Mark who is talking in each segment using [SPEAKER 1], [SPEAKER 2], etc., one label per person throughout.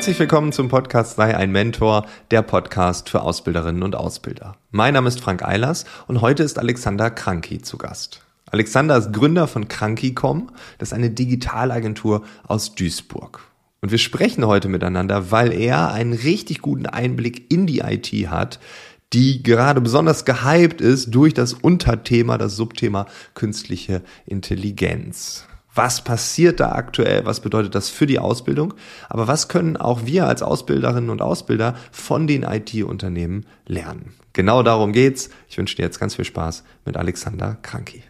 [SPEAKER 1] Herzlich willkommen zum Podcast Sei ein Mentor, der Podcast für Ausbilderinnen und Ausbilder. Mein Name ist Frank Eilers und heute ist Alexander Kranki zu Gast. Alexander ist Gründer von Kranki.com, das ist eine Digitalagentur aus Duisburg. Und wir sprechen heute miteinander, weil er einen richtig guten Einblick in die IT hat, die gerade besonders gehypt ist durch das Unterthema, das Subthema künstliche Intelligenz. Was passiert da aktuell? Was bedeutet das für die Ausbildung? Aber was können auch wir als Ausbilderinnen und Ausbilder von den IT-Unternehmen lernen? Genau darum geht's. Ich wünsche dir jetzt ganz viel Spaß mit Alexander Kranki.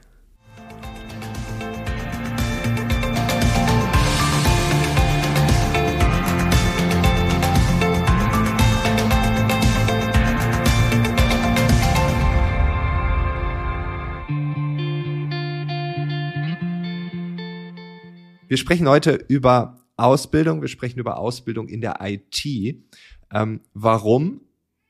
[SPEAKER 1] Wir sprechen heute über Ausbildung. Wir sprechen über Ausbildung in der IT. Ähm, warum?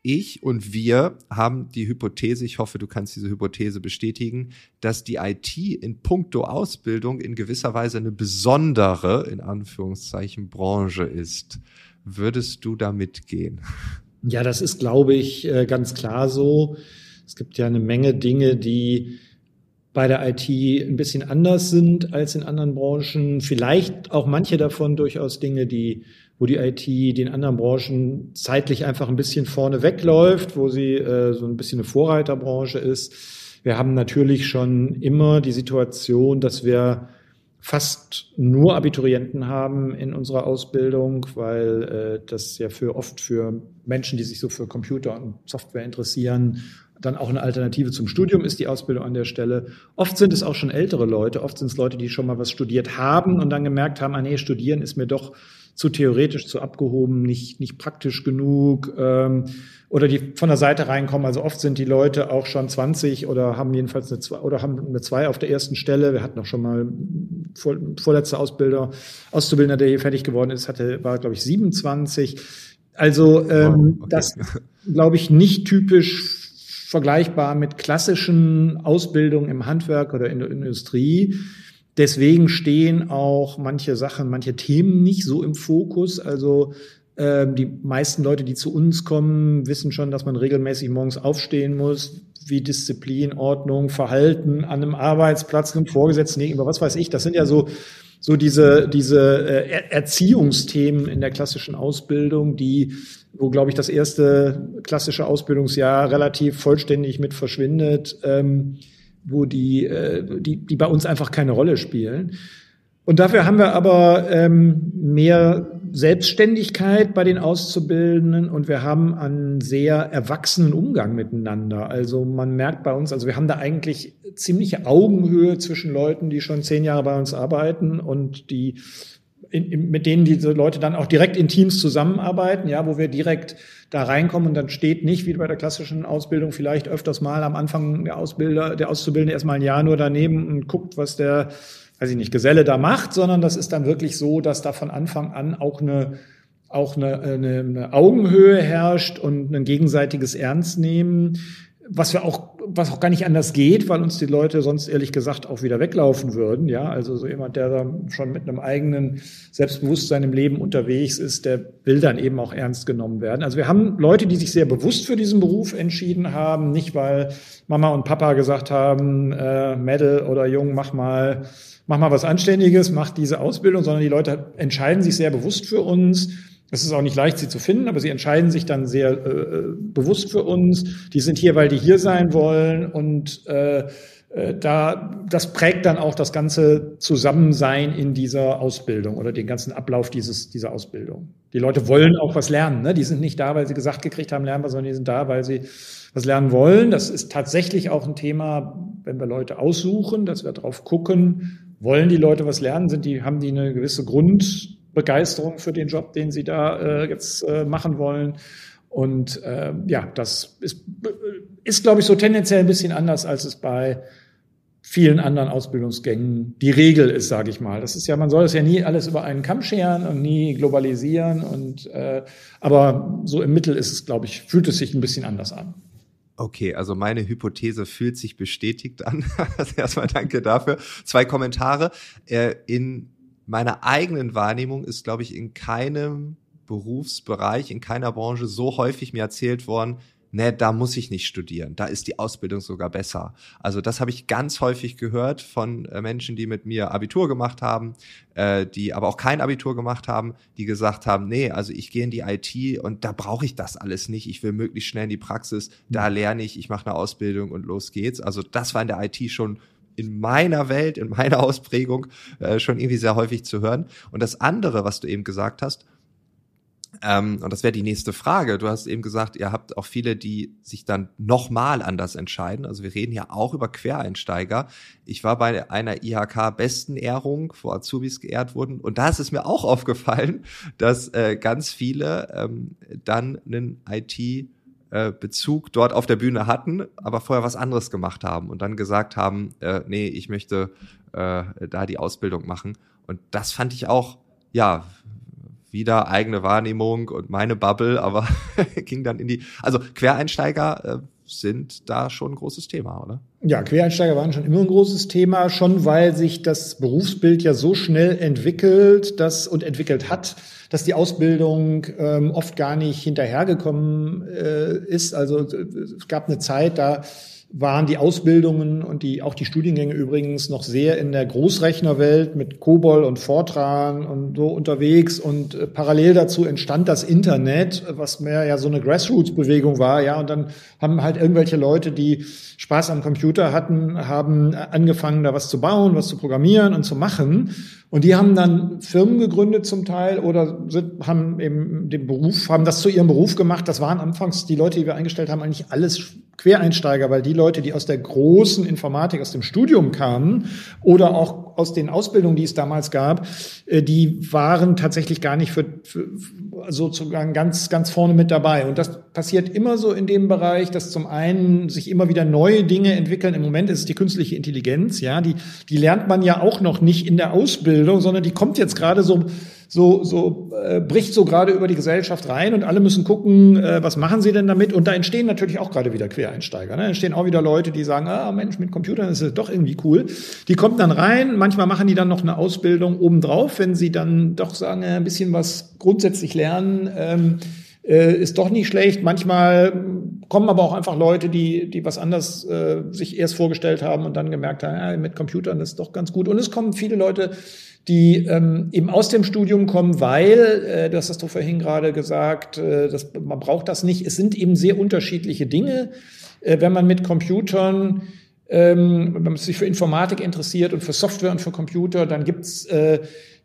[SPEAKER 1] Ich und wir haben die Hypothese, ich hoffe, du kannst diese Hypothese bestätigen, dass die IT in puncto Ausbildung in gewisser Weise eine besondere, in Anführungszeichen, Branche ist. Würdest du da mitgehen?
[SPEAKER 2] Ja, das ist, glaube ich, äh, ganz klar so. Es gibt ja eine Menge Dinge, die bei der IT ein bisschen anders sind als in anderen Branchen. Vielleicht auch manche davon durchaus Dinge, die, wo die IT den anderen Branchen zeitlich einfach ein bisschen vorne wegläuft, wo sie äh, so ein bisschen eine Vorreiterbranche ist. Wir haben natürlich schon immer die Situation, dass wir fast nur Abiturienten haben in unserer Ausbildung, weil äh, das ja für oft für Menschen, die sich so für Computer und Software interessieren, dann auch eine Alternative zum Studium ist die Ausbildung an der Stelle. Oft sind es auch schon ältere Leute, oft sind es Leute, die schon mal was studiert haben und dann gemerkt haben, ah nee, studieren ist mir doch zu theoretisch, zu abgehoben, nicht, nicht praktisch genug ähm, oder die von der Seite reinkommen. Also oft sind die Leute auch schon 20 oder haben jedenfalls eine zwei oder haben eine zwei auf der ersten Stelle. Wir hatten auch schon mal vor, vorletzte Ausbilder, Auszubildender, der hier fertig geworden ist, hatte war glaube ich 27. Also ähm, oh, okay. das glaube ich nicht typisch vergleichbar mit klassischen Ausbildungen im Handwerk oder in der Industrie. Deswegen stehen auch manche Sachen, manche Themen nicht so im Fokus. Also äh, die meisten Leute, die zu uns kommen, wissen schon, dass man regelmäßig morgens aufstehen muss, wie Disziplin, Ordnung, Verhalten an einem Arbeitsplatz, einem Vorgesetzten gegenüber, was weiß ich. Das sind ja so so diese, diese äh, Erziehungsthemen in der klassischen Ausbildung, die, wo, glaube ich, das erste klassische Ausbildungsjahr relativ vollständig mit verschwindet, ähm, wo die, äh, die, die bei uns einfach keine Rolle spielen. Und dafür haben wir aber ähm, mehr Selbstständigkeit bei den Auszubildenden und wir haben einen sehr erwachsenen Umgang miteinander. Also man merkt bei uns, also wir haben da eigentlich ziemliche Augenhöhe zwischen Leuten, die schon zehn Jahre bei uns arbeiten und die in, in, mit denen diese Leute dann auch direkt in Teams zusammenarbeiten, ja, wo wir direkt da reinkommen und dann steht nicht wie bei der klassischen Ausbildung vielleicht öfters mal am Anfang der Ausbilder, der Auszubildende erstmal ein Jahr nur daneben und guckt, was der weiß ich nicht, Geselle da macht, sondern das ist dann wirklich so, dass da von Anfang an auch eine, auch eine, eine, eine Augenhöhe herrscht und ein gegenseitiges Ernstnehmen, was wir auch, was auch gar nicht anders geht, weil uns die Leute sonst ehrlich gesagt auch wieder weglaufen würden. Ja, also so jemand, der da schon mit einem eigenen Selbstbewusstsein im Leben unterwegs ist, der will dann eben auch ernst genommen werden. Also wir haben Leute, die sich sehr bewusst für diesen Beruf entschieden haben, nicht weil Mama und Papa gesagt haben, äh, Mädel oder Jung, mach mal mach mal was Anständiges, mach diese Ausbildung, sondern die Leute entscheiden sich sehr bewusst für uns. Es ist auch nicht leicht, sie zu finden, aber sie entscheiden sich dann sehr äh, bewusst für uns. Die sind hier, weil die hier sein wollen und äh, äh, da, das prägt dann auch das ganze Zusammensein in dieser Ausbildung oder den ganzen Ablauf dieses, dieser Ausbildung. Die Leute wollen auch was lernen. Ne? Die sind nicht da, weil sie gesagt gekriegt haben, lernen wir, sondern die sind da, weil sie was lernen wollen. Das ist tatsächlich auch ein Thema, wenn wir Leute aussuchen, dass wir drauf gucken, wollen die Leute was lernen? Sind die, haben die eine gewisse Grundbegeisterung für den Job, den sie da äh, jetzt äh, machen wollen? Und äh, ja, das ist, ist, glaube ich, so tendenziell ein bisschen anders, als es bei vielen anderen Ausbildungsgängen die Regel ist, sage ich mal. Das ist ja, man soll es ja nie alles über einen Kamm scheren und nie globalisieren. Und äh, aber so im Mittel ist es, glaube ich, fühlt es sich ein bisschen anders an.
[SPEAKER 1] Okay, also meine Hypothese fühlt sich bestätigt an. also erstmal danke dafür. Zwei Kommentare. Äh, in meiner eigenen Wahrnehmung ist, glaube ich, in keinem Berufsbereich, in keiner Branche so häufig mir erzählt worden, ne, da muss ich nicht studieren, da ist die Ausbildung sogar besser. Also das habe ich ganz häufig gehört von äh, Menschen, die mit mir Abitur gemacht haben, äh, die aber auch kein Abitur gemacht haben, die gesagt haben, nee, also ich gehe in die IT und da brauche ich das alles nicht. Ich will möglichst schnell in die Praxis, da lerne ich, ich mache eine Ausbildung und los geht's. Also das war in der IT schon in meiner Welt, in meiner Ausprägung äh, schon irgendwie sehr häufig zu hören. Und das andere, was du eben gesagt hast, ähm, und das wäre die nächste Frage. Du hast eben gesagt, ihr habt auch viele, die sich dann nochmal anders entscheiden. Also wir reden ja auch über Quereinsteiger. Ich war bei einer IHK-Besten-Ehrung, wo Azubis geehrt wurden. Und da ist es mir auch aufgefallen, dass äh, ganz viele ähm, dann einen IT- äh, Bezug dort auf der Bühne hatten, aber vorher was anderes gemacht haben und dann gesagt haben, äh, nee, ich möchte äh, da die Ausbildung machen. Und das fand ich auch, ja, wieder eigene Wahrnehmung und meine Bubble, aber ging dann in die, also Quereinsteiger äh, sind da schon ein großes Thema, oder?
[SPEAKER 2] Ja, Quereinsteiger waren schon immer ein großes Thema, schon weil sich das Berufsbild ja so schnell entwickelt dass, und entwickelt hat, dass die Ausbildung ähm, oft gar nicht hinterhergekommen äh, ist. Also es gab eine Zeit, da waren die Ausbildungen und die, auch die Studiengänge übrigens noch sehr in der Großrechnerwelt mit COBOL und Fortran und so unterwegs und äh, parallel dazu entstand das Internet, was mehr ja so eine Grassroots-Bewegung war, ja, und dann haben halt irgendwelche Leute, die Spaß am Computer hatten, haben angefangen, da was zu bauen, was zu programmieren und zu machen. Und die haben dann Firmen gegründet zum Teil oder sind, haben eben den Beruf, haben das zu ihrem Beruf gemacht. Das waren anfangs die Leute, die wir eingestellt haben, eigentlich alles Quereinsteiger, weil die Leute, die aus der großen Informatik, aus dem Studium kamen oder auch aus den Ausbildungen, die es damals gab, äh, die waren tatsächlich gar nicht für, für sozusagen ganz, ganz vorne mit dabei. Und das passiert immer so in dem Bereich, dass zum einen sich immer wieder neue Dinge entwickeln. Im Moment ist es die künstliche Intelligenz, ja, die, die lernt man ja auch noch nicht in der Ausbildung, sondern die kommt jetzt gerade so so, so äh, bricht so gerade über die Gesellschaft rein und alle müssen gucken, äh, was machen sie denn damit? Und da entstehen natürlich auch gerade wieder Quereinsteiger. Ne? entstehen auch wieder Leute, die sagen, ah Mensch, mit Computern ist es doch irgendwie cool. Die kommen dann rein, manchmal machen die dann noch eine Ausbildung obendrauf, wenn sie dann doch sagen, äh, ein bisschen was grundsätzlich lernen. Ähm, äh, ist doch nicht schlecht. Manchmal kommen aber auch einfach Leute, die, die was anders äh, sich erst vorgestellt haben und dann gemerkt haben, ja, mit Computern ist doch ganz gut. Und es kommen viele Leute, die ähm, eben aus dem Studium kommen, weil, äh, das hast du vorhin gerade gesagt, äh, das, man braucht das nicht. Es sind eben sehr unterschiedliche Dinge. Äh, wenn man mit Computern, ähm, wenn man sich für Informatik interessiert und für Software und für Computer, dann gibt's äh,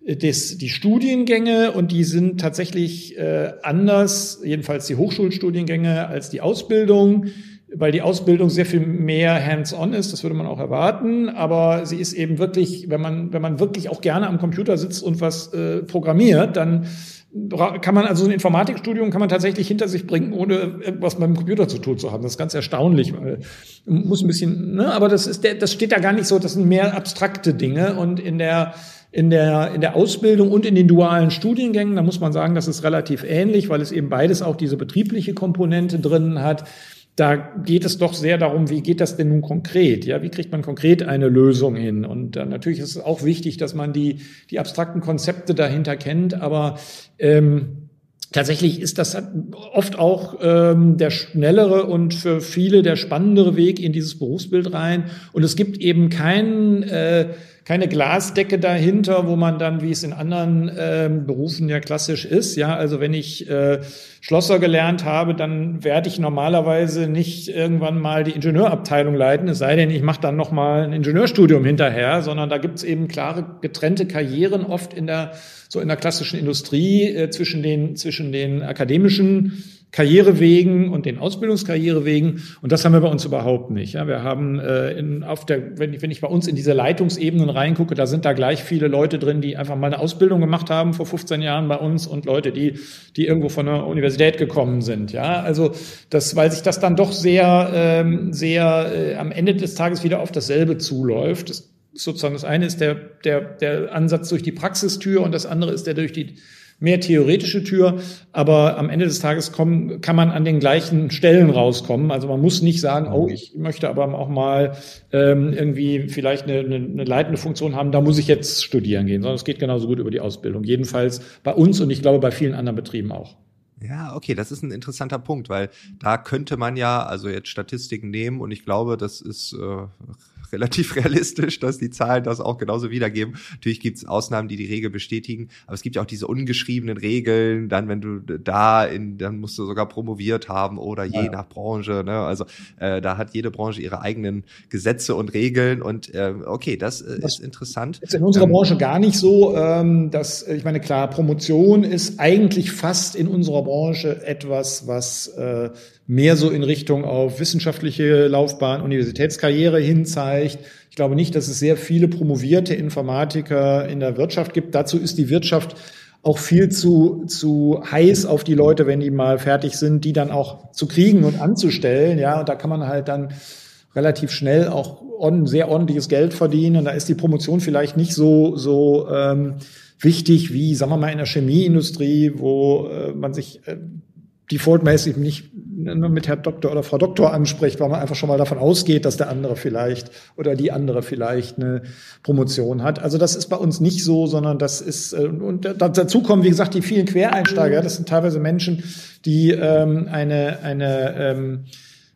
[SPEAKER 2] das, die Studiengänge und die sind tatsächlich äh, anders, jedenfalls die Hochschulstudiengänge als die Ausbildung weil die Ausbildung sehr viel mehr hands-on ist, das würde man auch erwarten, aber sie ist eben wirklich, wenn man, wenn man wirklich auch gerne am Computer sitzt und was äh, programmiert, dann kann man also ein Informatikstudium kann man tatsächlich hinter sich bringen, ohne irgendwas mit dem Computer zu tun zu haben. Das ist ganz erstaunlich. Weil, muss ein bisschen, ne, aber das ist der, das steht da gar nicht so. Das sind mehr abstrakte Dinge und in der in der, in der Ausbildung und in den dualen Studiengängen, da muss man sagen, das ist relativ ähnlich, weil es eben beides auch diese betriebliche Komponente drin hat da geht es doch sehr darum, wie geht das denn nun konkret? Ja, wie kriegt man konkret eine Lösung hin? Und äh, natürlich ist es auch wichtig, dass man die, die abstrakten Konzepte dahinter kennt, aber ähm, tatsächlich ist das oft auch ähm, der schnellere und für viele der spannendere Weg in dieses Berufsbild rein. Und es gibt eben keinen äh, keine Glasdecke dahinter, wo man dann, wie es in anderen äh, Berufen ja klassisch ist, ja, also wenn ich äh, Schlosser gelernt habe, dann werde ich normalerweise nicht irgendwann mal die Ingenieurabteilung leiten, es sei denn, ich mache dann noch mal ein Ingenieurstudium hinterher, sondern da gibt es eben klare getrennte Karrieren oft in der so in der klassischen Industrie äh, zwischen den zwischen den akademischen Karrierewegen und den Ausbildungskarrierewegen. Und das haben wir bei uns überhaupt nicht. Ja, wir haben äh, in, auf der, wenn ich, wenn ich bei uns in diese Leitungsebenen reingucke, da sind da gleich viele Leute drin, die einfach mal eine Ausbildung gemacht haben vor 15 Jahren bei uns und Leute, die, die irgendwo von der Universität gekommen sind. Ja, also das, weil sich das dann doch sehr, ähm, sehr äh, am Ende des Tages wieder auf dasselbe zuläuft. Das, sozusagen das eine ist der, der, der Ansatz durch die Praxistür und das andere ist der durch die mehr theoretische Tür, aber am Ende des Tages kommen, kann man an den gleichen Stellen rauskommen. Also man muss nicht sagen, oh, ich möchte aber auch mal ähm, irgendwie vielleicht eine, eine, eine leitende Funktion haben, da muss ich jetzt studieren gehen, sondern es geht genauso gut über die Ausbildung. Jedenfalls bei uns und ich glaube bei vielen anderen Betrieben auch.
[SPEAKER 1] Ja, okay, das ist ein interessanter Punkt, weil da könnte man ja also jetzt Statistiken nehmen und ich glaube, das ist äh, relativ realistisch, dass die Zahlen das auch genauso wiedergeben. Natürlich gibt es Ausnahmen, die die Regel bestätigen, aber es gibt ja auch diese ungeschriebenen Regeln. Dann, wenn du da in, dann musst du sogar promoviert haben oder je ja. nach Branche. Ne? Also äh, da hat jede Branche ihre eigenen Gesetze und Regeln und äh, okay, das, äh, das ist interessant.
[SPEAKER 2] Ist in unserer ähm, Branche gar nicht so, ähm, dass ich meine klar, Promotion ist eigentlich fast in unserer Branche etwas, was äh, mehr so in Richtung auf wissenschaftliche Laufbahn, Universitätskarriere hin zeigt. Ich glaube nicht, dass es sehr viele promovierte Informatiker in der Wirtschaft gibt. Dazu ist die Wirtschaft auch viel zu, zu heiß auf die Leute, wenn die mal fertig sind, die dann auch zu kriegen und anzustellen. Ja, und da kann man halt dann relativ schnell auch on, sehr ordentliches Geld verdienen. Und da ist die Promotion vielleicht nicht so, so ähm, wichtig wie, sagen wir mal, in der Chemieindustrie, wo äh, man sich äh, defaultmäßig nicht mit Herr Doktor oder Frau Doktor anspricht, weil man einfach schon mal davon ausgeht, dass der andere vielleicht oder die andere vielleicht eine Promotion hat. Also das ist bei uns nicht so, sondern das ist, äh, und dazu kommen, wie gesagt, die vielen Quereinsteiger. Das sind teilweise Menschen, die ähm, eine, eine ähm,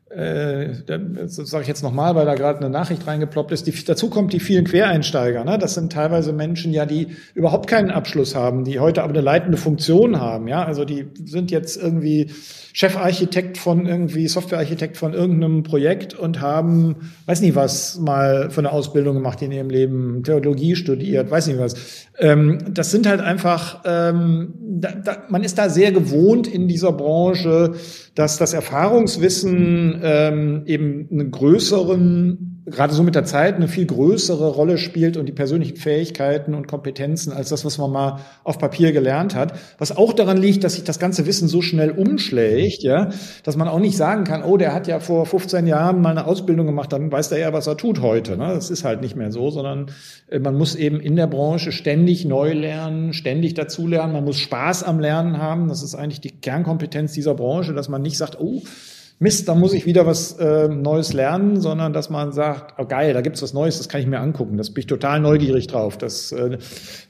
[SPEAKER 2] äh, das sage ich jetzt nochmal, weil da gerade eine Nachricht reingeploppt ist. Die, dazu kommt die vielen Quereinsteiger. Ne? Das sind teilweise Menschen, ja, die überhaupt keinen Abschluss haben, die heute aber eine leitende Funktion haben. Ja, also die sind jetzt irgendwie Chefarchitekt von irgendwie Softwarearchitekt von irgendeinem Projekt und haben, weiß nicht was, mal von der Ausbildung gemacht in ihrem Leben, Theologie studiert, weiß nicht was. Ähm, das sind halt einfach, ähm, da, da, man ist da sehr gewohnt in dieser Branche, dass das Erfahrungswissen ähm, eben einen größeren gerade so mit der Zeit eine viel größere Rolle spielt und die persönlichen Fähigkeiten und Kompetenzen als das, was man mal auf Papier gelernt hat. Was auch daran liegt, dass sich das ganze Wissen so schnell umschlägt, ja, dass man auch nicht sagen kann, oh, der hat ja vor 15 Jahren mal eine Ausbildung gemacht, dann weiß der ja, was er tut heute. Ne? Das ist halt nicht mehr so, sondern äh, man muss eben in der Branche ständig neu lernen, ständig dazulernen. Man muss Spaß am Lernen haben. Das ist eigentlich die Kernkompetenz dieser Branche, dass man nicht sagt, oh, Mist, da muss ich wieder was äh, Neues lernen, sondern dass man sagt, oh geil, da gibt's was Neues, das kann ich mir angucken. Das bin ich total neugierig drauf. Das äh,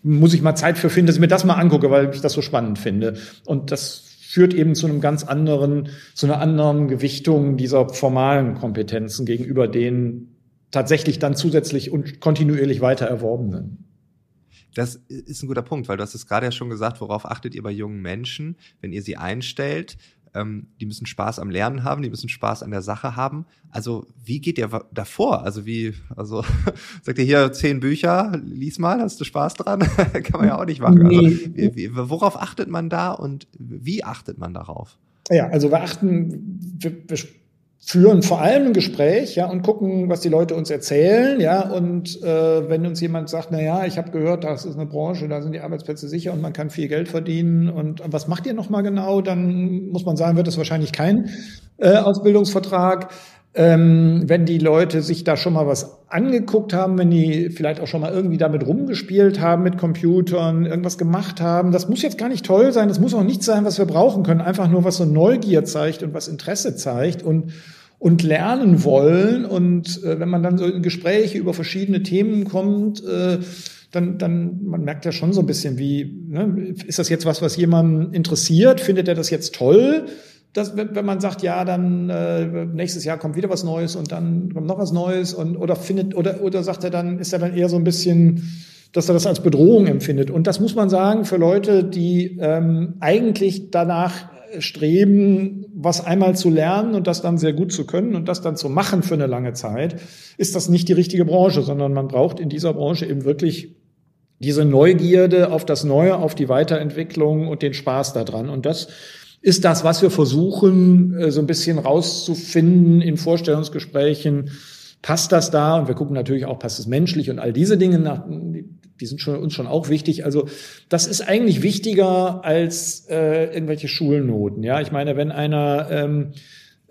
[SPEAKER 2] muss ich mal Zeit für finden, dass ich mir das mal angucke, weil ich das so spannend finde. Und das führt eben zu einem ganz anderen, zu einer anderen Gewichtung dieser formalen Kompetenzen gegenüber den tatsächlich dann zusätzlich und kontinuierlich weiter erworbenen.
[SPEAKER 1] Das ist ein guter Punkt, weil du hast es gerade ja schon gesagt, worauf achtet ihr bei jungen Menschen, wenn ihr sie einstellt? Ähm, die müssen Spaß am Lernen haben, die müssen Spaß an der Sache haben. Also wie geht ihr davor? Also wie, also sagt ihr hier zehn Bücher, lies mal, hast du Spaß dran? Kann man ja auch nicht machen. Also wie, wie, worauf achtet man da und wie achtet man darauf?
[SPEAKER 2] Ja, also wir achten, wir, wir führen vor allem ein Gespräch, ja, und gucken, was die Leute uns erzählen, ja, und äh, wenn uns jemand sagt, na ja, ich habe gehört, das ist eine Branche, da sind die Arbeitsplätze sicher und man kann viel Geld verdienen und was macht ihr noch mal genau, dann muss man sagen, wird es wahrscheinlich kein äh, Ausbildungsvertrag. Ähm, wenn die Leute sich da schon mal was angeguckt haben, wenn die vielleicht auch schon mal irgendwie damit rumgespielt haben mit Computern, irgendwas gemacht haben, das muss jetzt gar nicht toll sein, das muss auch nichts sein, was wir brauchen können, einfach nur was so Neugier zeigt und was Interesse zeigt und und lernen wollen. Und äh, wenn man dann so in Gespräche über verschiedene Themen kommt, äh, dann, dann, man merkt ja schon so ein bisschen, wie, ne, ist das jetzt was, was jemanden interessiert? Findet er das jetzt toll? dass, wenn man sagt, ja, dann äh, nächstes Jahr kommt wieder was Neues und dann kommt noch was Neues und oder findet oder oder sagt er dann, ist er dann eher so ein bisschen, dass er das als Bedrohung empfindet. Und das muss man sagen für Leute, die ähm, eigentlich danach streben, was einmal zu lernen und das dann sehr gut zu können und das dann zu machen für eine lange Zeit, ist das nicht die richtige Branche, sondern man braucht in dieser Branche eben wirklich diese Neugierde auf das Neue, auf die Weiterentwicklung und den Spaß daran. Und das ist das, was wir versuchen, äh, so ein bisschen rauszufinden in Vorstellungsgesprächen. Passt das da? Und wir gucken natürlich auch, passt es menschlich und all diese Dinge nach, die sind schon, uns schon auch wichtig. Also das ist eigentlich wichtiger als äh, irgendwelche Schulnoten. Ja, ich meine, wenn einer ähm,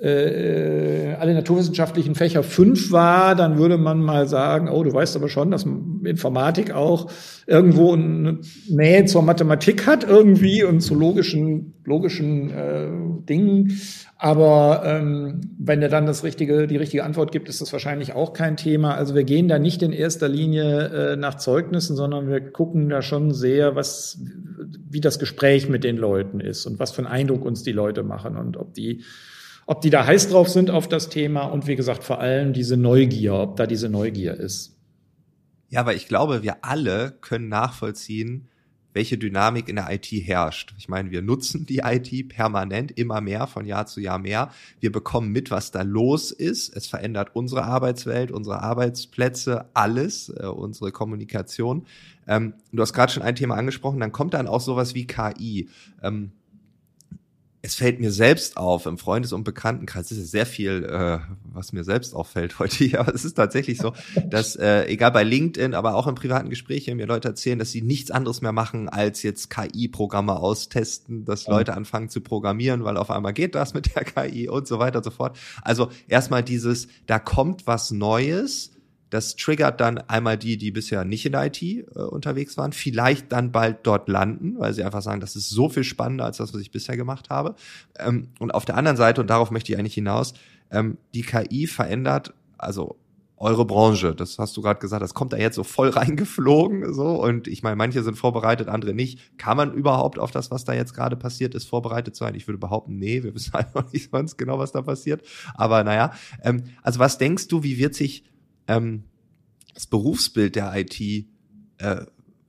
[SPEAKER 2] äh, alle naturwissenschaftlichen Fächer fünf war, dann würde man mal sagen, oh, du weißt aber schon, dass Informatik auch irgendwo eine Nähe zur Mathematik hat irgendwie und zu logischen, logischen äh, Dingen. Aber ähm, wenn er dann das richtige, die richtige Antwort gibt, ist das wahrscheinlich auch kein Thema. Also wir gehen da nicht in erster Linie äh, nach Zeugnissen, sondern wir gucken da schon sehr, was, wie das Gespräch mit den Leuten ist und was für einen Eindruck uns die Leute machen und ob die ob die da heiß drauf sind auf das Thema und wie gesagt vor allem diese Neugier, ob da diese Neugier ist.
[SPEAKER 1] Ja, aber ich glaube, wir alle können nachvollziehen, welche Dynamik in der IT herrscht. Ich meine, wir nutzen die IT permanent immer mehr, von Jahr zu Jahr mehr. Wir bekommen mit, was da los ist. Es verändert unsere Arbeitswelt, unsere Arbeitsplätze, alles, äh, unsere Kommunikation. Ähm, du hast gerade schon ein Thema angesprochen, dann kommt dann auch sowas wie KI. Ähm, es fällt mir selbst auf, im Freundes- und Bekanntenkreis ist es sehr viel, äh, was mir selbst auffällt heute hier, aber es ist tatsächlich so, dass äh, egal bei LinkedIn, aber auch in privaten Gesprächen mir Leute erzählen, dass sie nichts anderes mehr machen, als jetzt KI-Programme austesten, dass ja. Leute anfangen zu programmieren, weil auf einmal geht das mit der KI und so weiter und so fort. Also erstmal dieses, da kommt was Neues, das triggert dann einmal die, die bisher nicht in der IT äh, unterwegs waren, vielleicht dann bald dort landen, weil sie einfach sagen, das ist so viel spannender als das, was ich bisher gemacht habe. Ähm, und auf der anderen Seite, und darauf möchte ich eigentlich hinaus, ähm, die KI verändert, also eure Branche, das hast du gerade gesagt, das kommt da jetzt so voll reingeflogen, so und ich meine, manche sind vorbereitet, andere nicht. Kann man überhaupt auf das, was da jetzt gerade passiert ist, vorbereitet sein? Ich würde behaupten, nee, wir wissen einfach nicht sonst genau, was da passiert. Aber naja, ähm, also was denkst du, wie wird sich ähm, das Berufsbild der IT, äh,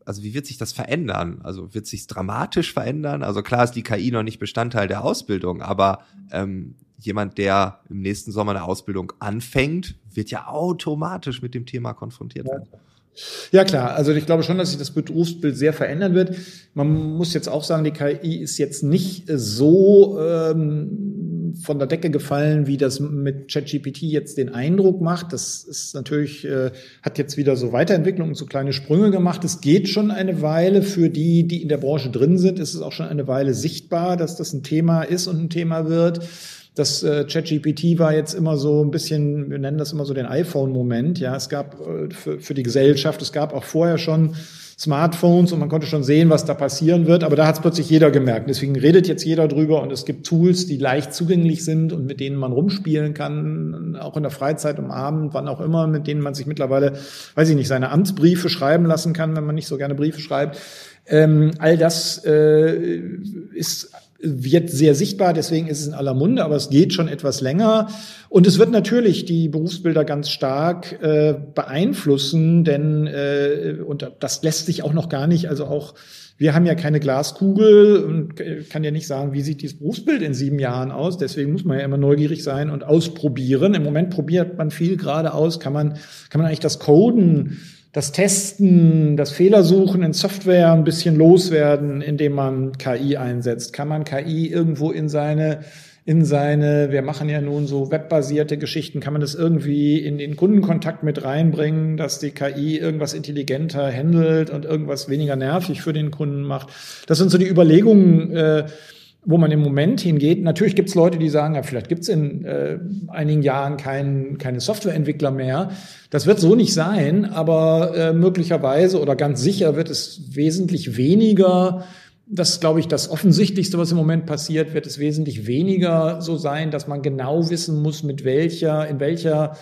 [SPEAKER 1] also wie wird sich das verändern? Also wird sich dramatisch verändern? Also klar ist die KI noch nicht Bestandteil der Ausbildung, aber ähm, jemand, der im nächsten Sommer eine Ausbildung anfängt, wird ja automatisch mit dem Thema konfrontiert werden.
[SPEAKER 2] Ja klar, also ich glaube schon, dass sich das Berufsbild sehr verändern wird. Man muss jetzt auch sagen, die KI ist jetzt nicht so ähm, von der Decke gefallen, wie das mit ChatGPT jetzt den Eindruck macht. Das ist natürlich, äh, hat jetzt wieder so Weiterentwicklungen, so kleine Sprünge gemacht. Es geht schon eine Weile für die, die in der Branche drin sind. Es ist auch schon eine Weile sichtbar, dass das ein Thema ist und ein Thema wird. Das äh, ChatGPT war jetzt immer so ein bisschen, wir nennen das immer so den iPhone-Moment. Ja, es gab äh, für, für die Gesellschaft, es gab auch vorher schon Smartphones und man konnte schon sehen, was da passieren wird. Aber da hat es plötzlich jeder gemerkt. Deswegen redet jetzt jeder drüber und es gibt Tools, die leicht zugänglich sind und mit denen man rumspielen kann, auch in der Freizeit, am Abend, wann auch immer, mit denen man sich mittlerweile, weiß ich nicht, seine Amtsbriefe schreiben lassen kann, wenn man nicht so gerne Briefe schreibt. Ähm, all das äh, ist wird sehr sichtbar, deswegen ist es in aller Munde, aber es geht schon etwas länger. Und es wird natürlich die Berufsbilder ganz stark äh, beeinflussen, denn äh, und das lässt sich auch noch gar nicht, also auch wir haben ja keine Glaskugel und kann ja nicht sagen, wie sieht dieses Berufsbild in sieben Jahren aus. Deswegen muss man ja immer neugierig sein und ausprobieren. Im Moment probiert man viel gerade aus. Kann man, kann man eigentlich das Coden das Testen, das Fehlersuchen in Software ein bisschen loswerden, indem man KI einsetzt? Kann man KI irgendwo in seine in seine, wir machen ja nun so webbasierte Geschichten, kann man das irgendwie in den Kundenkontakt mit reinbringen, dass die KI irgendwas intelligenter handelt und irgendwas weniger nervig für den Kunden macht. Das sind so die Überlegungen, äh, wo man im Moment hingeht. Natürlich gibt es Leute, die sagen, ja, vielleicht gibt es in äh, einigen Jahren kein, keine Softwareentwickler mehr. Das wird so nicht sein, aber äh, möglicherweise oder ganz sicher wird es wesentlich weniger. Das glaube ich, das Offensichtlichste, was im Moment passiert, wird es wesentlich weniger so sein, dass man genau wissen muss, mit welcher, in welcher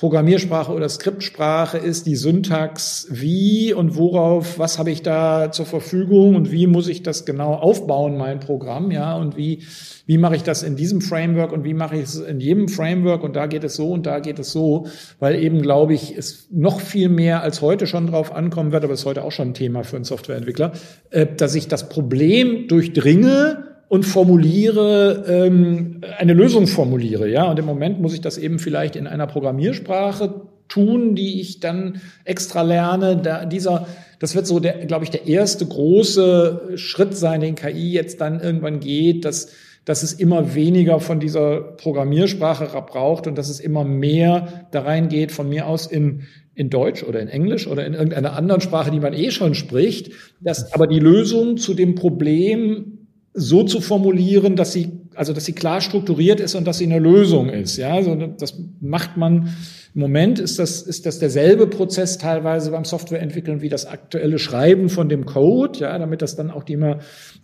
[SPEAKER 2] Programmiersprache oder Skriptsprache ist, die Syntax. Wie und worauf, was habe ich da zur Verfügung und wie muss ich das genau aufbauen, mein Programm, ja, und wie, wie mache ich das in diesem Framework und wie mache ich es in jedem Framework? Und da geht es so und da geht es so, weil eben, glaube ich, es noch viel mehr als heute schon drauf ankommen wird, aber es ist heute auch schon ein Thema für einen Softwareentwickler, äh, dass ich das Problem durchdringe, und formuliere, ähm, eine Lösung formuliere. Ja, und im Moment muss ich das eben vielleicht in einer Programmiersprache tun, die ich dann extra lerne. Da, dieser, das wird so, der, glaube ich, der erste große Schritt sein, den KI jetzt dann irgendwann geht, dass, dass es immer weniger von dieser Programmiersprache braucht und dass es immer mehr da reingeht, von mir aus in, in Deutsch oder in Englisch oder in irgendeiner anderen Sprache, die man eh schon spricht, dass aber die Lösung zu dem Problem so zu formulieren, dass sie also dass sie klar strukturiert ist und dass sie eine Lösung ist. Ja, also das macht man im Moment ist das, ist das derselbe Prozess teilweise beim Softwareentwickeln wie das aktuelle Schreiben von dem Code, ja, damit das dann auch die,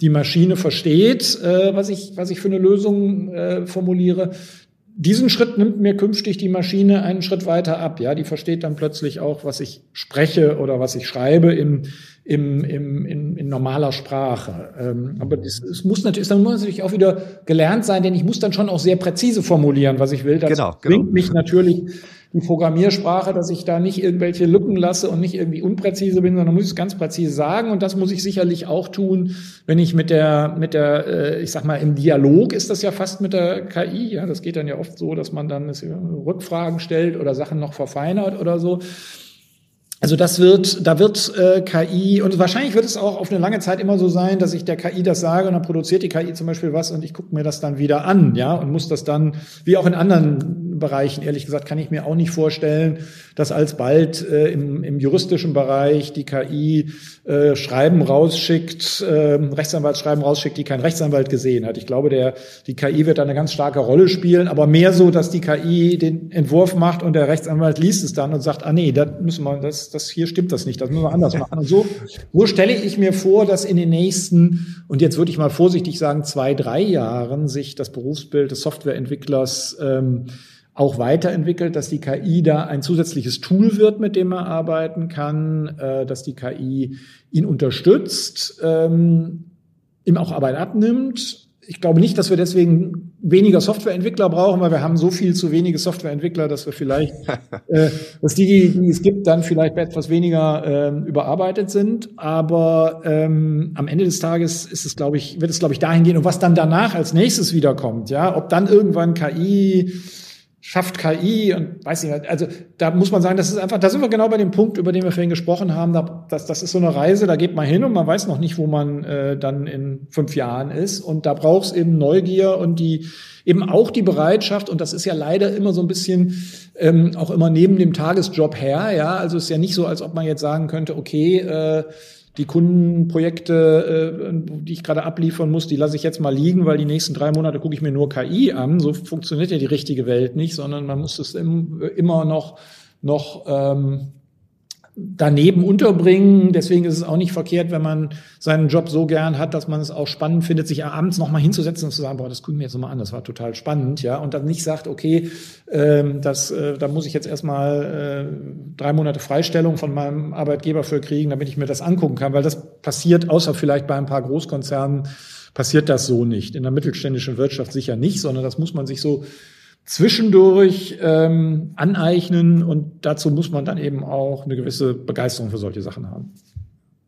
[SPEAKER 2] die Maschine versteht, äh, was ich, was ich für eine Lösung äh, formuliere. Diesen Schritt nimmt mir künftig die Maschine einen Schritt weiter ab. Ja, die versteht dann plötzlich auch, was ich spreche oder was ich schreibe im, im, im, in, in normaler Sprache. Ähm, aber es, es muss natürlich, dann muss natürlich auch wieder gelernt sein, denn ich muss dann schon auch sehr präzise formulieren, was ich will. Das genau, genau. bringt mich natürlich die Programmiersprache, dass ich da nicht irgendwelche Lücken lasse und nicht irgendwie unpräzise bin, sondern muss ich es ganz präzise sagen. Und das muss ich sicherlich auch tun, wenn ich mit der, mit der, äh, ich sag mal, im Dialog ist das ja fast mit der KI. Ja, das geht dann ja oft so, dass man dann Rückfragen stellt oder Sachen noch verfeinert oder so. Also das wird, da wird äh, KI und wahrscheinlich wird es auch auf eine lange Zeit immer so sein, dass ich der KI das sage und dann produziert die KI zum Beispiel was und ich gucke mir das dann wieder an, ja, und muss das dann, wie auch in anderen Bereichen, ehrlich gesagt, kann ich mir auch nicht vorstellen, dass alsbald äh, im, im juristischen Bereich die KI äh, Schreiben rausschickt, äh, Rechtsanwaltsschreiben rausschickt, die kein Rechtsanwalt gesehen hat. Ich glaube, der, die KI wird da eine ganz starke Rolle spielen, aber mehr so, dass die KI den Entwurf macht und der Rechtsanwalt liest es dann und sagt, ah nee, da müssen wir, das, das hier stimmt das nicht, das müssen wir anders machen. Und so, so stelle ich mir vor, dass in den nächsten, und jetzt würde ich mal vorsichtig sagen, zwei, drei Jahren sich das Berufsbild des Softwareentwicklers ähm, auch weiterentwickelt, dass die KI da ein zusätzliches Tool wird, mit dem er arbeiten kann, äh, dass die KI ihn unterstützt, ähm, ihm auch Arbeit abnimmt. Ich glaube nicht, dass wir deswegen weniger Softwareentwickler brauchen, weil wir haben so viel zu wenige Softwareentwickler, dass wir vielleicht, äh, dass die, die, die es gibt, dann vielleicht etwas weniger äh, überarbeitet sind. Aber ähm, am Ende des Tages ist es, glaube ich, wird es, glaube ich, dahin gehen. Und was dann danach als nächstes wiederkommt, ja, ob dann irgendwann KI schafft KI und weiß nicht, also da muss man sagen, das ist einfach, da sind wir genau bei dem Punkt, über den wir vorhin gesprochen haben, da, das, das ist so eine Reise, da geht man hin und man weiß noch nicht, wo man äh, dann in fünf Jahren ist und da braucht es eben Neugier und die eben auch die Bereitschaft und das ist ja leider immer so ein bisschen ähm, auch immer neben dem Tagesjob her, ja, also es ist ja nicht so, als ob man jetzt sagen könnte, okay, äh, die Kundenprojekte, äh, die ich gerade abliefern muss, die lasse ich jetzt mal liegen, weil die nächsten drei Monate gucke ich mir nur KI an. So funktioniert ja die richtige Welt nicht, sondern man muss es immer noch noch ähm, daneben unterbringen. Deswegen ist es auch nicht verkehrt, wenn man seinen Job so gern hat, dass man es auch spannend findet, sich abends nochmal hinzusetzen und zu sagen, boah, das gucken wir jetzt nochmal an, das war total spannend, ja. Und dann nicht sagt, okay, ähm, das, äh, da muss ich jetzt erstmal äh, drei Monate Freistellung von meinem Arbeitgeber für kriegen, damit ich mir das angucken kann, weil das passiert, außer vielleicht bei ein paar Großkonzernen, passiert das so nicht. In der mittelständischen Wirtschaft sicher nicht, sondern das muss man sich so zwischendurch ähm, aneignen und dazu muss man dann eben auch eine gewisse Begeisterung für solche Sachen haben.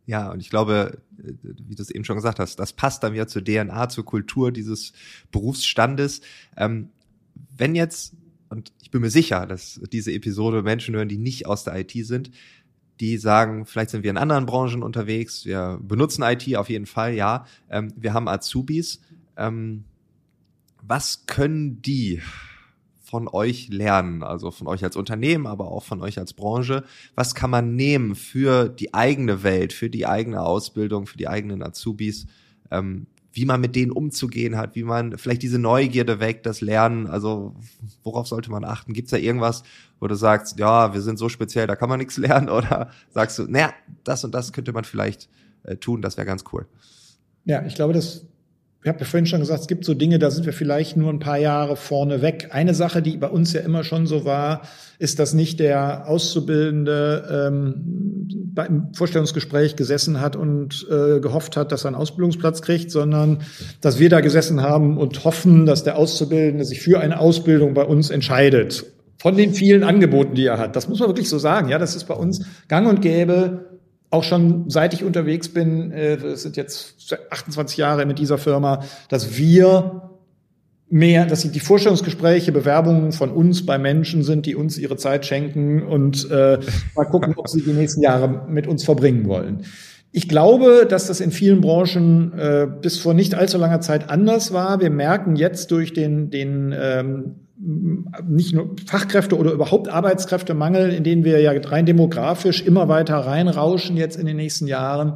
[SPEAKER 1] Ja, und ich glaube, äh, wie du es eben schon gesagt hast, das passt dann ja zur DNA, zur Kultur dieses Berufsstandes. Ähm, wenn jetzt, und ich bin mir sicher, dass diese Episode Menschen hören, die nicht aus der IT sind, die sagen, vielleicht sind wir in anderen Branchen unterwegs, wir benutzen IT auf jeden Fall, ja. Ähm, wir haben Azubis. Ähm, was können die von euch lernen, also von euch als Unternehmen, aber auch von euch als Branche? Was kann man nehmen für die eigene Welt, für die eigene Ausbildung, für die eigenen Azubis, ähm, wie man mit denen umzugehen hat, wie man vielleicht diese Neugierde weckt, das Lernen, also worauf sollte man achten? Gibt's da irgendwas, wo du sagst, ja, wir sind so speziell, da kann man nichts lernen oder sagst du, naja, das und das könnte man vielleicht äh, tun, das wäre ganz cool.
[SPEAKER 2] Ja, ich glaube, das ich habe ja vorhin schon gesagt, es gibt so Dinge, da sind wir vielleicht nur ein paar Jahre vorne weg. Eine Sache, die bei uns ja immer schon so war, ist, dass nicht der Auszubildende ähm, beim Vorstellungsgespräch gesessen hat und äh, gehofft hat, dass er einen Ausbildungsplatz kriegt, sondern dass wir da gesessen haben und hoffen, dass der Auszubildende sich für eine Ausbildung bei uns entscheidet. Von den vielen Angeboten, die er hat. Das muss man wirklich so sagen. Ja, das ist bei uns gang und gäbe auch schon seit ich unterwegs bin, äh, das sind jetzt 28 Jahre mit dieser Firma, dass wir mehr, dass die Vorstellungsgespräche, Bewerbungen von uns bei Menschen sind, die uns ihre Zeit schenken und äh, mal gucken, ob sie die nächsten Jahre mit uns verbringen wollen. Ich glaube, dass das in vielen Branchen äh, bis vor nicht allzu langer Zeit anders war. Wir merken jetzt durch den, den ähm, nicht nur Fachkräfte oder überhaupt Arbeitskräftemangel, in den wir ja rein demografisch immer weiter reinrauschen jetzt in den nächsten Jahren,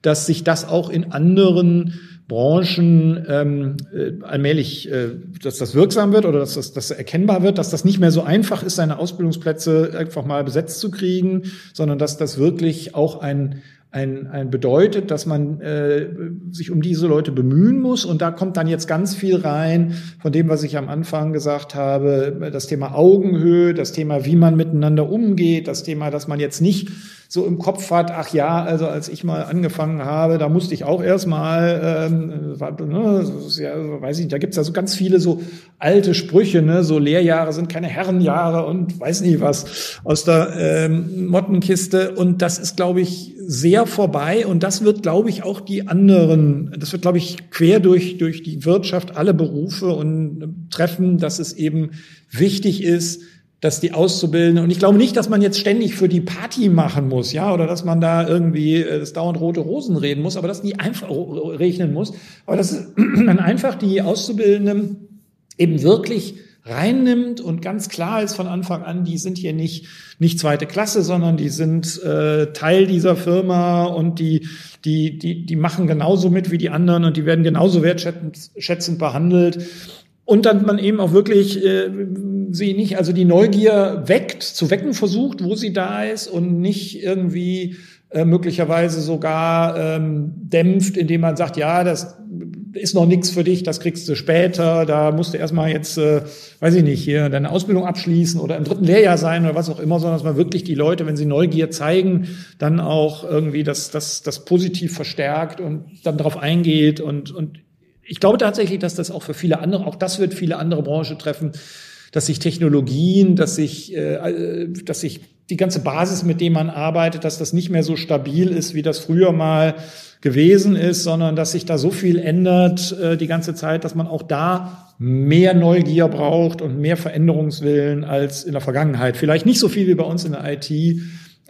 [SPEAKER 2] dass sich das auch in anderen Branchen ähm, äh, allmählich, äh, dass das wirksam wird oder dass das, dass erkennbar wird, dass das nicht mehr so einfach ist, seine Ausbildungsplätze einfach mal besetzt zu kriegen, sondern dass das wirklich auch ein ein, ein bedeutet, dass man äh, sich um diese Leute bemühen muss. Und da kommt dann jetzt ganz viel rein von dem, was ich am Anfang gesagt habe, das Thema Augenhöhe, das Thema, wie man miteinander umgeht, das Thema, dass man jetzt nicht so im Kopf hat, ach ja, also als ich mal angefangen habe, da musste ich auch erstmal, ähm, ne, ja, weiß ich nicht, da gibt's ja so ganz viele so alte Sprüche, ne, so Lehrjahre sind keine Herrenjahre und weiß nicht was aus der ähm, Mottenkiste. Und das ist, glaube ich, sehr vorbei. Und das wird, glaube ich, auch die anderen, das wird, glaube ich, quer durch, durch die Wirtschaft alle Berufe und treffen, dass es eben wichtig ist, dass die Auszubildenden, und ich glaube nicht, dass man jetzt ständig für die Party machen muss, ja, oder dass man da irgendwie äh, das dauernd rote Rosen reden muss, aber dass die einfach rechnen muss, aber dass man einfach die Auszubildenden eben wirklich reinnimmt und ganz klar ist von Anfang an, die sind hier nicht, nicht zweite Klasse, sondern die sind äh, Teil dieser Firma und die, die, die, die machen genauso mit wie die anderen und die werden genauso wertschätzend behandelt. Und dann man eben auch wirklich äh, sie nicht, also die Neugier weckt, zu wecken versucht, wo sie da ist und nicht irgendwie äh, möglicherweise sogar ähm, dämpft, indem man sagt, ja, das ist noch nichts für dich, das kriegst du später, da musst du erstmal jetzt, äh, weiß ich nicht, hier deine Ausbildung abschließen oder im dritten Lehrjahr sein oder was auch immer, sondern dass man wirklich die Leute, wenn sie Neugier zeigen, dann auch irgendwie das, das, das positiv verstärkt und dann darauf eingeht und, und ich glaube tatsächlich, dass das auch für viele andere, auch das wird viele andere Branchen treffen, dass sich Technologien, dass sich, äh, dass sich die ganze Basis, mit dem man arbeitet, dass das nicht mehr so stabil ist, wie das früher mal gewesen ist, sondern dass sich da so viel ändert äh, die ganze Zeit, dass man auch da mehr Neugier braucht und mehr Veränderungswillen als in der Vergangenheit. Vielleicht nicht so viel wie bei uns in der IT,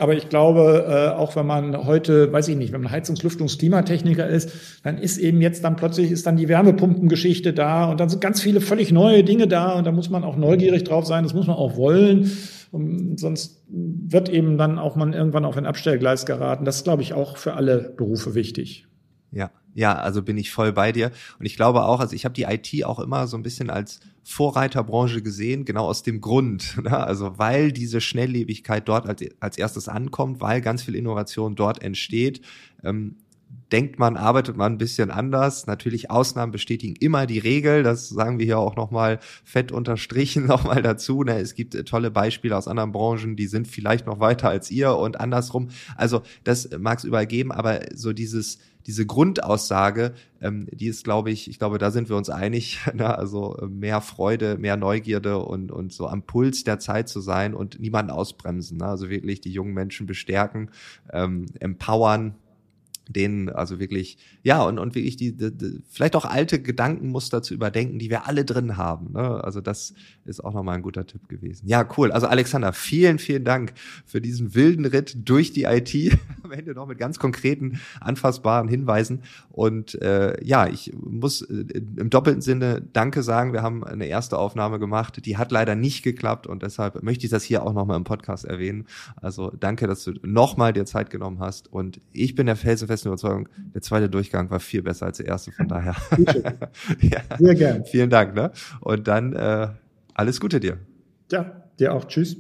[SPEAKER 2] aber ich glaube, äh, auch wenn man heute, weiß ich nicht, wenn man Heizungs-, Lüftungs-, Klimatechniker ist, dann ist eben jetzt dann plötzlich ist dann die Wärmepumpengeschichte da und dann sind ganz viele völlig neue Dinge da und da muss man auch neugierig drauf sein, das muss man auch wollen. Und sonst wird eben dann auch man irgendwann auf ein Abstellgleis geraten. Das ist, glaube ich, auch für alle Berufe wichtig.
[SPEAKER 1] Ja, ja, also bin ich voll bei dir. Und ich glaube auch, also ich habe die IT auch immer so ein bisschen als Vorreiterbranche gesehen, genau aus dem Grund. Ne? Also weil diese Schnelllebigkeit dort als, als erstes ankommt, weil ganz viel Innovation dort entsteht. Ähm, denkt man, arbeitet man ein bisschen anders. Natürlich Ausnahmen bestätigen immer die Regel. Das sagen wir hier auch nochmal fett unterstrichen nochmal dazu. Ne? Es gibt tolle Beispiele aus anderen Branchen, die sind vielleicht noch weiter als ihr und andersrum. Also das mag es überall geben, aber so dieses diese Grundaussage, ähm, die ist, glaube ich, ich glaube, da sind wir uns einig, ne? also äh, mehr Freude, mehr Neugierde und, und so am Puls der Zeit zu sein und niemanden ausbremsen. Ne? Also wirklich die jungen Menschen bestärken, ähm, empowern, denen also wirklich, ja, und, und wirklich die, die, die, vielleicht auch alte Gedankenmuster zu überdenken, die wir alle drin haben. Ne? Also das ist auch nochmal ein guter Tipp gewesen. Ja, cool. Also Alexander, vielen, vielen Dank für diesen wilden Ritt durch die IT. Am Ende noch mit ganz konkreten, anfassbaren Hinweisen. Und äh, ja, ich muss äh, im doppelten Sinne Danke sagen. Wir haben eine erste Aufnahme gemacht, die hat leider nicht geklappt und deshalb möchte ich das hier auch nochmal im Podcast erwähnen. Also danke, dass du nochmal dir Zeit genommen hast. Und ich bin der felsenfest festen Überzeugung, der zweite Durchgang war viel besser als der erste, von daher. ja, Sehr gern. Vielen Dank. Ne? Und dann äh, alles Gute dir.
[SPEAKER 2] Ja, dir auch. Tschüss.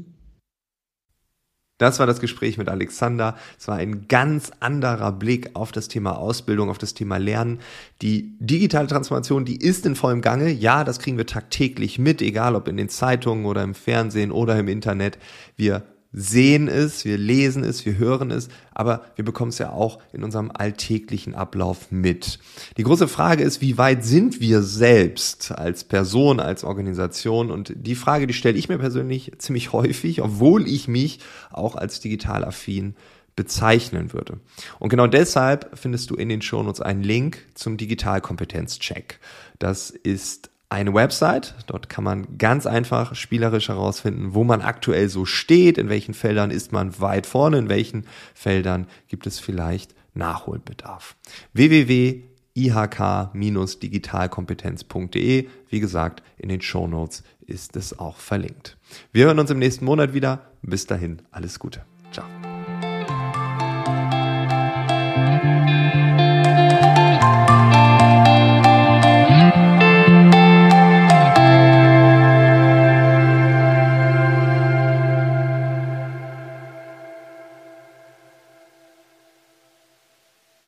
[SPEAKER 1] Das war das Gespräch mit Alexander. Es war ein ganz anderer Blick auf das Thema Ausbildung, auf das Thema Lernen. Die digitale Transformation, die ist in vollem Gange. Ja, das kriegen wir tagtäglich mit, egal ob in den Zeitungen oder im Fernsehen oder im Internet. Wir sehen es, wir lesen es, wir hören es, aber wir bekommen es ja auch in unserem alltäglichen Ablauf mit. Die große Frage ist, wie weit sind wir selbst als Person, als Organisation? Und die Frage, die stelle ich mir persönlich ziemlich häufig, obwohl ich mich auch als digital affin bezeichnen würde. Und genau deshalb findest du in den Shownotes einen Link zum Digitalkompetenzcheck. Das ist eine Website. Dort kann man ganz einfach spielerisch herausfinden, wo man aktuell so steht, in welchen Feldern ist man weit vorne, in welchen Feldern gibt es vielleicht Nachholbedarf. www.ihk-digitalkompetenz.de. Wie gesagt, in den Show Notes ist es auch verlinkt. Wir hören uns im nächsten Monat wieder. Bis dahin, alles Gute. Ciao.